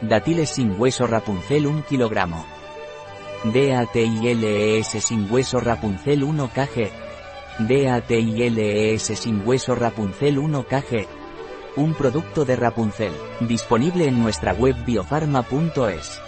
Dátiles sin hueso Rapunzel 1 kg. DATILES sin hueso Rapunzel 1 kg. DATILES sin hueso Rapunzel 1 kg. Un producto de Rapunzel, disponible en nuestra web biofarma.es.